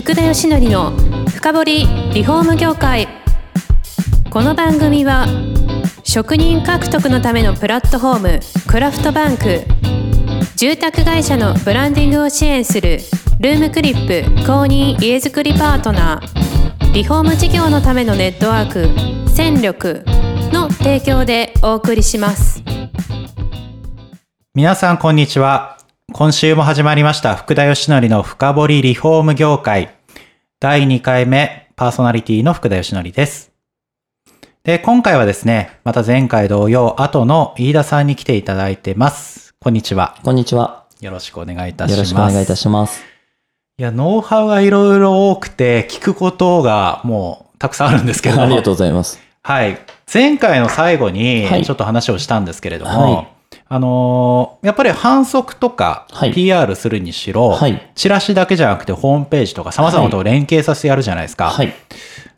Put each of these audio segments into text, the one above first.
福田義則の深掘りリフォーム業界。この番組は職人獲得のためのプラットフォームクラフトバンク。住宅会社のブランディングを支援するルームクリップ公認家づくりパートナー。リフォーム事業のためのネットワーク戦力の提供でお送りします。皆さんこんにちは。今週も始まりました福田義則の深掘りリフォーム業界。第2回目パーソナリティの福田義則ですで今回はですねまた前回同様後の飯田さんに来ていただいてますこんにちはこんにちは。よろしくお願いいたしますよろしくお願いいたします。いやノウハウがいろいろ多くて聞くことがもうたくさんあるんですけれどもありがとうございます。はい。前回の最後にはいちょっと話をしたんですけれども、はいあのーやっぱり反則とかはい PR するにしろ、はいチラシだけじゃなくてホームページとか様々なと連携させてやるじゃないですか。はい。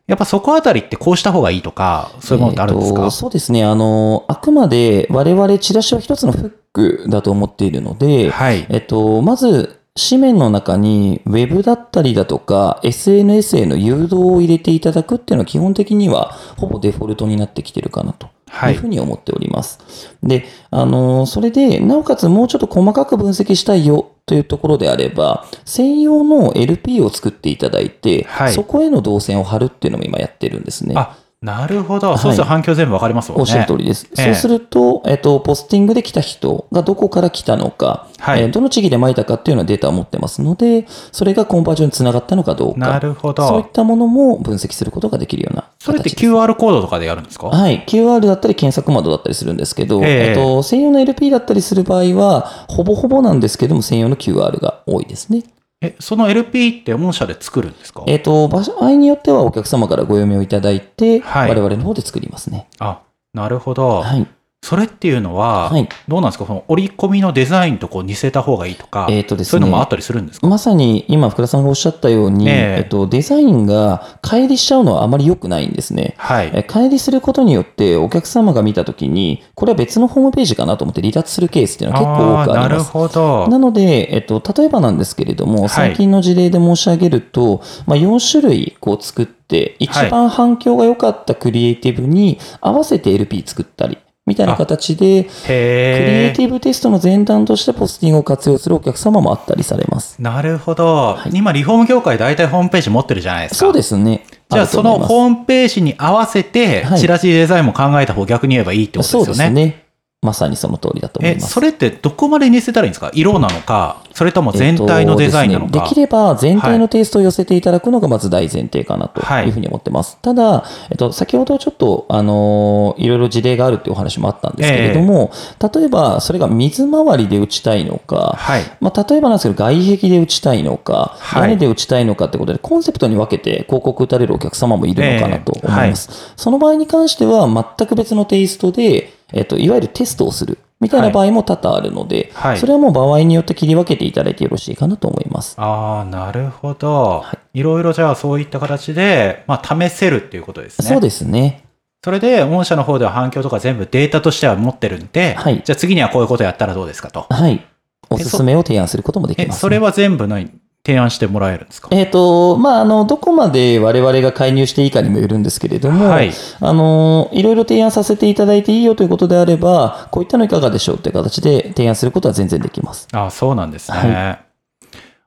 やっぱそこあたりってこうした方がいいとか、そういうものってあるんですか、えーとそうですね。あの、あくまで我々チラシは一つのフックだと思っているので、はい。えっと、まず、紙面の中に Web だったりだとか SNS への誘導を入れていただくっていうのは基本的にはほぼデフォルトになってきてるかなとはいいうふうに思っております。で、あの、それで、なおかつもうちょっと細かく分析したいよというところであれば、専用の LP を作っていただいて、はいそこへの動線を貼るっていうのも今やってるんですね。あ、なるほど。いそうすると反響全部わかりますもんね。おっしゃる通りです。ええそうすると、えっと、ポスティングで来た人がどこから来たのか、はいえーどの地域で撒いたかっていうようなデータを持ってますので、それがコンバージョンにつながったのかどうか。なるほどそういったものも分析することができるようなそれって QR コードとかでやるんですか？はい。QR だったり検索窓だったりするんですけど、えええっと、専用の LP だったりする場合は、ほぼほぼなんですけども、専用の QR が多いですね。え、その LP って御社で作るんですか？えっと、場合によってはお客様からご読みをいただいて、はい我々の方で作りますね。あ、なるほど。はい。それっていうのは、はいどうなんですか？その折り込みのデザインとこう似せた方がいいとか、えーとですねそういうのもあったりするんですか、まさに今、福田さんがおっしゃったように、えええっと、デザインが乖離しちゃうのはあまり良くないんですね。はい。え乖離することによって、お客様が見たときに、これは別のホームページかなと思って離脱するケースっていうのは結構多くあーなるります。ほど。なので、えっと、例えばなんですけれども、はい最近の事例で申し上げると、まあ、4種類こう作って、一番反響が良かったクリエイティブに合わせて LP 作ったり、みたいな形で、クリエへイティブテストの前段としてポスティングを活用するお客様もあったりされます。なるほど、今、リフォーム業界大体ホームページ持ってるじゃないですか。そうですね。じゃあ、そのーホームページに合わせて、はいチラシデザインも考えた方が逆に言えばいいってことですよね。そうですね。まさにその通りだと思いえ、ます。それってどこまで似せたらいいんですか？色なのか、それとも全体のデザインなのか。えっとですねできれば全体のテイストを寄せていただくのがまず大前提かなとはいいうふうに思ってます。ただ、えっと、先ほどちょっと、あのーいろいろ事例があるっていうお話もあったんですけれども、例えばそれが水回りで打ちたいのか、はい。まあ、例えばなんですけど、外壁で打ちたいのか、はい屋根で打ちたいのかってことで、コンセプトに分けて広告打たれるお客様もいるのかなと思います。その場合に関しては、全く別のテイストで、えっと、いわゆるテストをするみたいな場合も多々あるので、はいそれはもう場合によって切り分けていただいてよろしいかなと思います。ああ、なるほど。いろいろじゃあそういった形で、まあ、試せるっていうことですね。そうですね。それで、御社の方では反響とか全部データとしては持ってるんで、はいじゃあ次にはこういうことやったらどうですかと。はい。おすすめを提案することもできえ、ます、それは全部何提案してもらえるんですか？えっ、と、まあ、あの、どこまで我々が介入していいかにもよるんですけれども、はいあの、いろいろ提案させていただいていいよということであれば、こういったのいかがでしょうという形で提案することは全然できます。あそうなんですね。は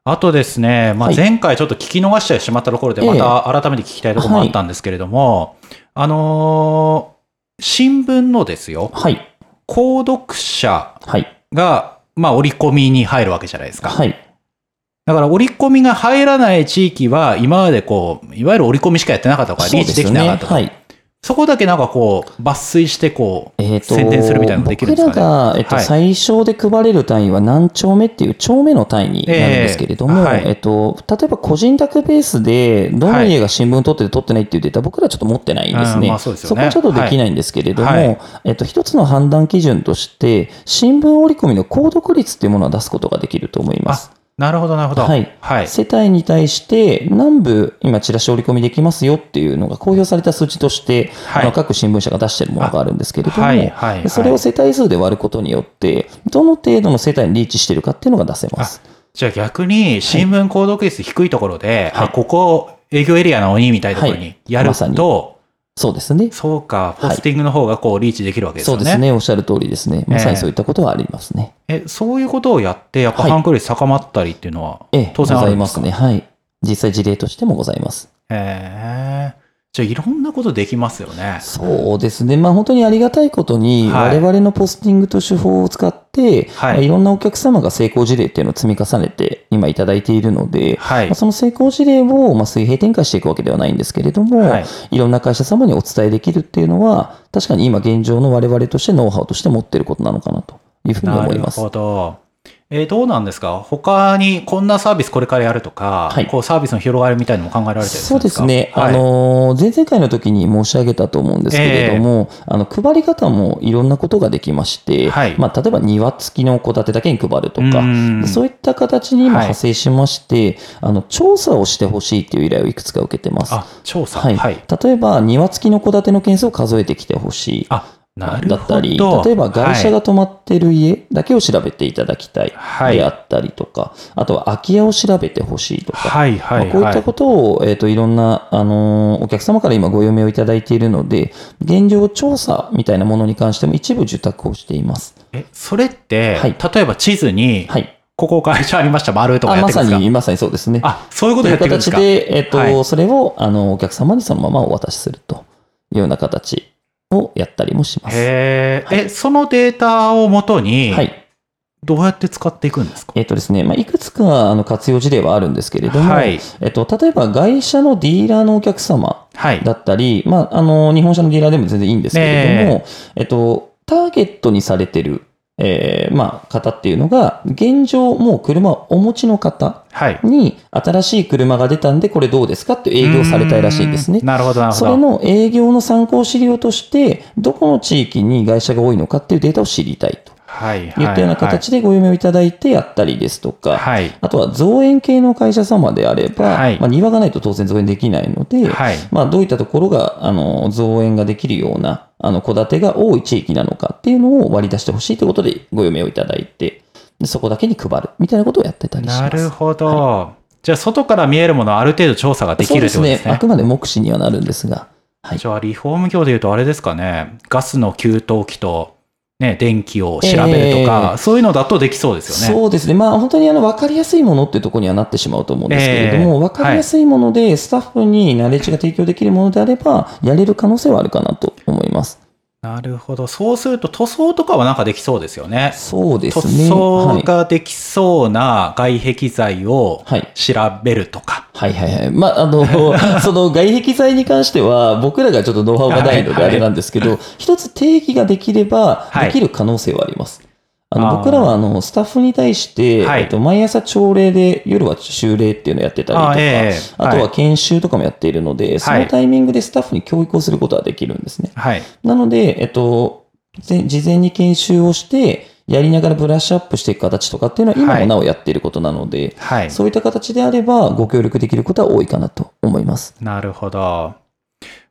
あとですね、まあ、はい前回ちょっと聞き逃してしまったところで、ええまた改めて聞きたいところもあったんですけれども、あのー新聞のですよ、はい。購読者はい。が、まあ、折り込みに入るわけじゃないですか。はい。だから、折り込みが入らない地域は、今までこう、いわゆる折り込みしかやってなかったとか、リーチできなかったとか、はい。そこだけなんかこう、抜粋してこう、え宣伝するみたいなのできるんですかね。僕らが、えっと、はい最小で配れる単位は何丁目っていう丁目の単位になるんですけれども、ええはいえっと、例えば個人宅ベースで、どの家が新聞取ってて取ってないっていうデータ、僕らちょっと持ってないんですね。うんまあそすよねこはちょっとできないんですけれども、はいはいえっと、一つの判断基準として、新聞折り込みの購読率っていうものを出すことができると思います。あ、なるほど、なるほど。はいはい。世帯に対して何部今チラシ折り込みできますよっていうのが公表された数値として、はいあの各新聞社が出しているものがあるんですけれども、はいはいはいそれを世帯数で割ることによって、どの程度の世帯にリーチしているかっていうのが出せます。じゃあ逆に新聞購読率低いところで、はいあ、ここ営業エリアなのにみたいなところにやると、そうですね。そうか、ポスティングの方がこうリーチできるわけですよね。そうですね。おっしゃる通りですね。まさにそういったことはありますね。え、そういうことをやって、やっぱはい反響率高まったりっていうのは、ええ、当然あるんでか？ございますすね。はい。実際事例としてもございます。へえ。じゃあいろんなことできますよね。そうですね。まあ本当にありがたいことに、はい我々のポスティングと手法を使って、はいまあいろんなお客様が成功事例っていうのを積み重ねて今いただいているので、はいまあ、その成功事例をまあ水平展開していくわけではないんですけれども、はいい、ろんな会社様にお伝えできるっていうのは、確かに今現状の我々としてノウハウとして持っていることなのかなというふうにな思います。るほど。えーどうなんですか？他にこんなサービスこれからやるとか、はいこうサービスの広がりみたいなのも考えられてるんですか？そうですね。はい、あのー、前々回の時に申し上げたと思うんですけれども、あの、配り方もいろんなことができまして、はいまあ、例えば庭付きの戸建てだけに配るとか、うんそういった形に今はい派生しまして、あの、調査をしてほしいっていう依頼をいくつか受けてます。あ、調査。はい。はい。例えば、庭付きの戸建ての件数を数えてきてほしい。あ、なるほど。だったり、例えば外車が泊まってる家だけを調べていただきたいはいであったりとか、あとは空き家を調べてほしいとか、はい、はい、はい。まあこういったことを、えっ、と、いろんな、あのーお客様から今ご読みをいただいているので、現状調査みたいなものに関しても一部受託をしています。え、それって、はい例えば地図に、はい。ここ会社ありました、丸とかあまやってるんですか？さに、まさにそうですね。あ、そういうことというやってるんですか？形で、えっ、と、はいそれを、あの、お客様にそのままお渡しするというような形をやったりもします。へーえ、そのデータをもとに、はい。どうやって使っていくんですか？えっ、とですね、まあ、いくつかあの活用事例はあるんですけれども、はいえっ、と、例えば外車のディーラーのお客様はい。だったり、まあ、あの、日本車のディーラーでも全然いいんですけれども、えっと、ターゲットにされてる、えーまあ、方っていうのが、現状もう車をお持ちの方はい。に新しい車が出たんで、これどうですかって営業されたいらしいんですね。なるほど、なるほど。それの営業の参考資料として、どこの地域に会社が多いのかっていうデータを知りたいとはい、はい。いったような形でご読みをいただいてやったりですとか、はい。あとは造園系の会社様であれば、はいまあ、庭がないと当然造園できないので、はい。まあ、どういったところが、あの、造園ができるような、あの、戸建てが多い地域なのかっていうのを割り出してほしいということでご読みをいただいて、でそこだけに配るみたいなことをやってたりします。なるほど。じゃあ、外から見えるものはある程度調査ができるってことですね。あくまで目視にはなるんですが、はい。じゃあ、リフォーム業でいうとあれですかね、ガスの給湯器と、ね、電気を調べるとか、えーそういうのだとできそうですよね。そうですね。まあ本当にあの分かりやすいものっていうところにはなってしまうと思うんですけれども、ええ分かりやすいものでスタッフにナレッジが提供できるものであれば、やれる可能性はあるかなと思います。なるほど。そうすると塗装とかはなんかできそうですよね。そうです塗ね。装はい。ができそうな外壁材をはい調べるとか。はいはいはい。まあ、あの、その外壁材に関しては、僕らがちょっとノウハウがないのはいはいであれなんですけど、一つ定義ができれば、はいできる可能性はあります。あの僕らはあのスタッフに対して、はいえっと、毎朝朝礼で夜は修礼っていうのをやってたりとか、あとははい研修とかもやっているので、そのタイミングでスタッフに教育をすることはできるんですね。はい。なので、えっと、ぜ事前に研修をして、やりながらブラッシュアップしていく形とかっていうのは今はいもなおやっていることなので、はい。そういった形であればご協力できることは多いかなと思います。なるほど。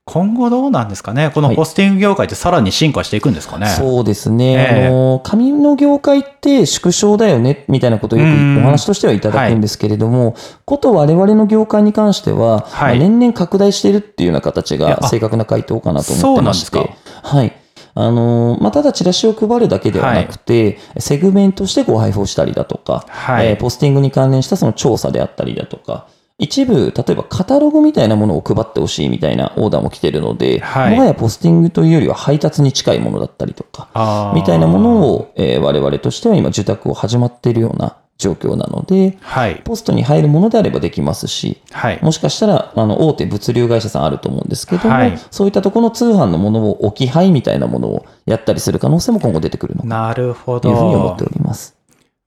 今後どうなんですかね？このはいポスティング業界ってさらに進化していくんですかね、そうですね。ええあの、紙の業界って縮小だよね、みたいなことをようんくお話としてはいただくんですけれども、こと我々の業界に関しては、はいまあ年々拡大しているっていうような形が正確な回答かなとそうなんで思ってますして。かはい。あの、まあ、ただチラシを配るだけではなくて、セグメントしてご配布をしたりだとか、はい。えーポスティングに関連したその調査であったりだとか、一部、例えばカタログみたいなものを配ってほしいみたいなオーダーも来てるので、はい。もはやポスティングというよりは配達に近いものだったりとか、みたいなものを、えー我々としては今受託を始まっているような状況なので、はい。ポストに入るものであればできますし、はい。もしかしたら、あの、大手物流会社さんあると思うんですけども、はいそういったところの通販のものを置き配みたいなものをやったりする可能性も今後出てくるのかなるほというふうに思ってど。おります。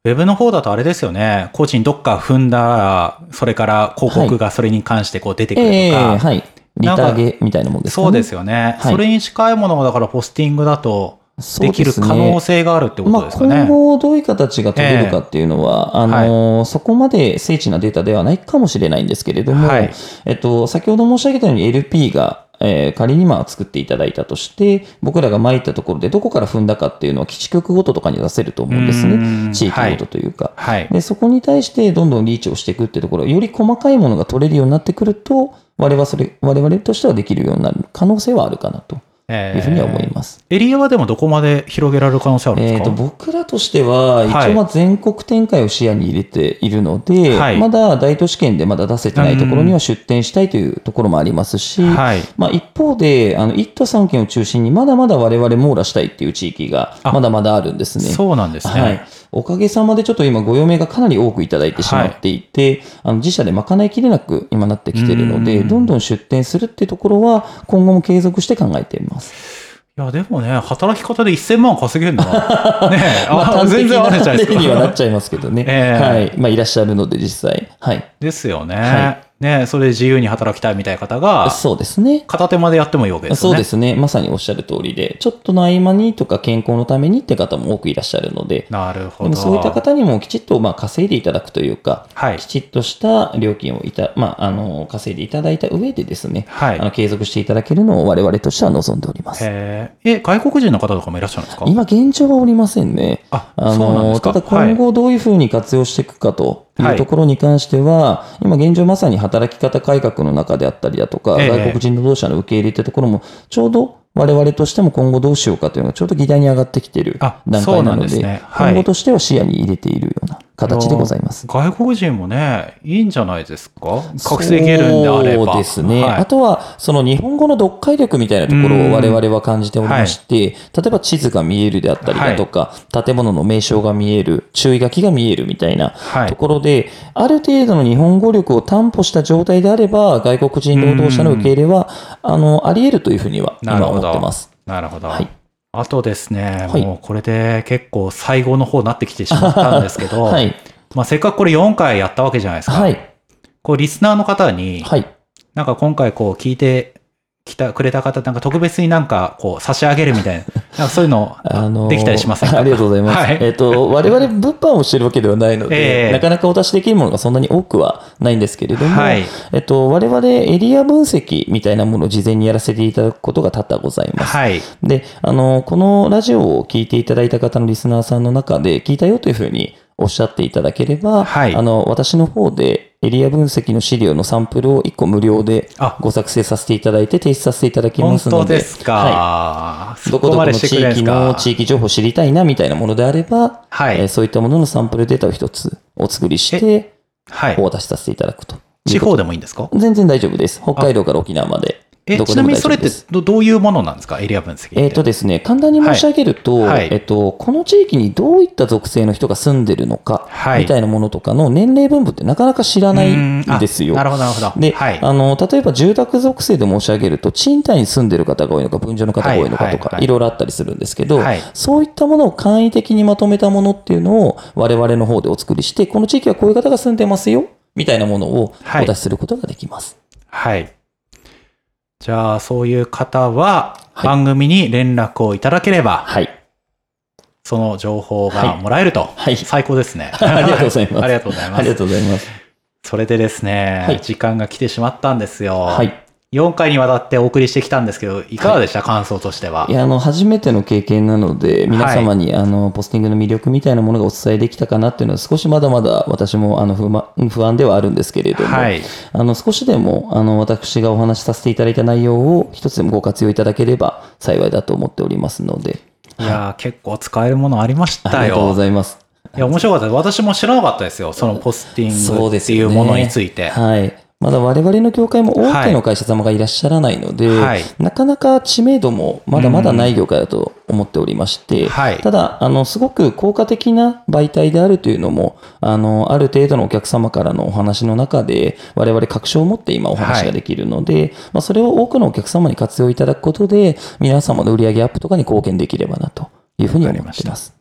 ウェブの方だとあれですよね。個人どっか踏んだら、それから広告がそれに関してこう出てくるとか。ええはい。リターゲみたいなもんですかね。そうですよね、はいそれに近いものがだからポスティングだとできる可能性があるってことですかね。まあ、今後どういう形が取れるかっていうのは、あのーそこまで精緻なデータではないかもしれないんですけれども、はいえっと、先ほど申し上げたように LP がえー仮にまあ作っていただいたとして、僕らが巻いたところでどこから踏んだかっていうのは基地局ごととかに出せると思うんですうね。ん地域ごとというか。はい。で、そこに対してどんどんリーチをしていくってところ、より細かいものが取れるようになってくると、我々はそれ、我々としてはできるようになる可能性はあるかなとえいうふうには思います。エリアはでもどこまで広げられる可能性あるんですか？えー、と僕らとしては、一はい応まあ全国展開を視野に入れているので、はいまだ大都市圏でまだ出せてないところには出店したいというところもありますし、はい。まあ、一方で、あの1都3県を中心にまだまだ我々網羅したいっていう地域があまだまだあるんですね。そうなんですね。はい。おかげさまでちょっと今ご用命がかなり多くいただいてしまっていて、あの自社で賄いきれなく今なってきているので、うんどんどん出店するっていうところは今後も継続して考えています。いや、でもね、働き方で1000万稼げるんだな。ねえ、まあ、全然あるじゃないですか。例にはなっちゃいますけどね。ええはい。まあ、いらっしゃるので実際。はい。ですよね。はねそれで自由に働きたいみたいな方が、そうですね。片手までやってもいいわけですよね。そうですね。まさにおっしゃる通りで、ちょっとの合間にとか健康のためにって方も多くいらっしゃるので、なるほど。でもそういった方にもきちっとまあ稼いでいただくというか、はいきちっとした料金をいた、まあ、あの稼いでいただいた上でですね、はいあの継続していただけるのを我々としては望んでおります。へえ、え、外国人の方とかもいらっしゃるんですか？今現状はおりませんね。ああそうなんですか？のただ今後どういうふうに活用していくかといはいうところに関しては、今現状まさに働き方改革の中であったりだとか、ええ。外国人労働者の受け入れってところも、ちょうど我々としても今後どうしようかというのがちょうど議題に上がってきているあ段階なんので、今後としては視野に入れているような形でございます。外国人もね、いいんじゃないですか？稼げるんであれば。そうですね。はいあとは、その日本語の読解力みたいなところを我々は感じておりまして、例えば地図が見えるであったりだとか、建物の名称が見える、注意書きが見えるみたいなはいところで、ある程度の日本語力を担保した状態であれば、外国人労働者の受け入れは、あの、あり得るというふうには今思ってます。なるほど。はいあとですね、はいもうこれで結構最後の方になってきてしまったんですけど、はい。まあせっかくこれ4回やったわけじゃないですか。はい。こうリスナーの方に、はい。なんか今回こう聞いてきたくれた方、なんか特別になんかこう差し上げるみたいな、なんかそういうの あのーできたりしませんか？ありがとうございます。はいえっ、と、我々物販をしてるわけではないので、ええなかなかお出しできるものがそんなに多くはないんですけれども、はいえっと、我々エリア分析みたいなものを事前にやらせていただくことが多々ございます。はい。で、あの、このラジオを聞いていただいた方のリスナーさんの中で、聞いたよというふうにおっしゃっていただければ、はいあの、私の方でエリア分析の資料のサンプルを1個無料であご作成させていただいて提出させていただきま本すので。当ですか？はいどこどこの地域のか。地域情報を知りたいなみたいなものであれば、はいえーそういったもののサンプルデータを一つお作りして、はいお。渡しさせていただくと。地方でもいいんですか？全然大丈夫です。北海道から沖縄まで。え、ちなみにそれって。どどういうものなんですか？エリア分析。えっ、とですね、簡単に申し上げると、はいはいえっと、この地域にどういった属性の人が住んでるのか、はいみたいなものとかの年齢分布ってなかなか知らないんですよ。あなるほど、なるほど。で、はい。あの、例えば住宅属性で申し上げると、賃貸に住んでる方が多いのか、分譲の方が多いのかとか、はいろいろあったりするんですけど、はいそういったものを簡易的にまとめたものっていうのを我々の方でお作りして、この地域はこういう方が住んでますよ、みたいなものをはいお出しすることができます。はい。じゃあ、そういう方は、はい番組に連絡をいただければ、はい。その情報がもらえると。はい最高ですね。ありがとうございます ありがとうございます。ありがとうございます。それでですね、はい時間が来てしまったんですよ。はい。4回にわたってお送りしてきたんですけど、いかがでした、感想としては。いや、あの、初めての経験なので、皆様に、あの、ポスティングの魅力みたいなものがお伝えできたかなっていうのは、少しまだまだ私も、あの、不満不安ではあるんですけれども、はい。あの、少しでも、あの、私がお話しさせていただいた内容を、一つでもご活用いただければ幸いだと思っておりますので、いやー、結構使えるものありましたよ。ありがとうございます。いや、面白かったです。私も知らなかったですよ。そのポスティングっていうものについて。はい。まだ我々の業界も大手の会社様がいらっしゃらないので、はいなかなか知名度もまだまだない業界だと思っておりまして、はいただ、あの、すごく効果的な媒体であるというのも、あの、ある程度のお客様からのお話の中で、我々確証を持って今お話ができるので、まあ、それを多くのお客様に活用いただくことで、皆様の売上アップとかに貢献できればなというふうに思っています。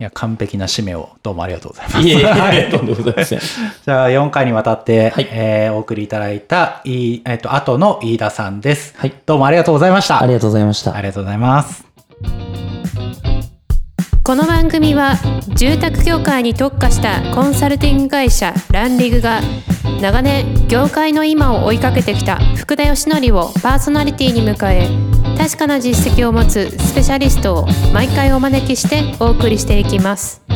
いや、完璧な締めをどうもありがとうございます。いえいえ、とんでもございません。じゃあ、4回にわたって、はいえーお送りいただいた、いい、えっ、と、後の飯田さんです。はい。どうもありがとうございました。ありがとうございました。ありがとうございます。この番組は住宅業界に特化したコンサルティング会社ランリグが長年業界の今を追いかけてきた福田義則をパーソナリティに迎え確かな実績を持つスペシャリストを毎回お招きしてお送りしていきます。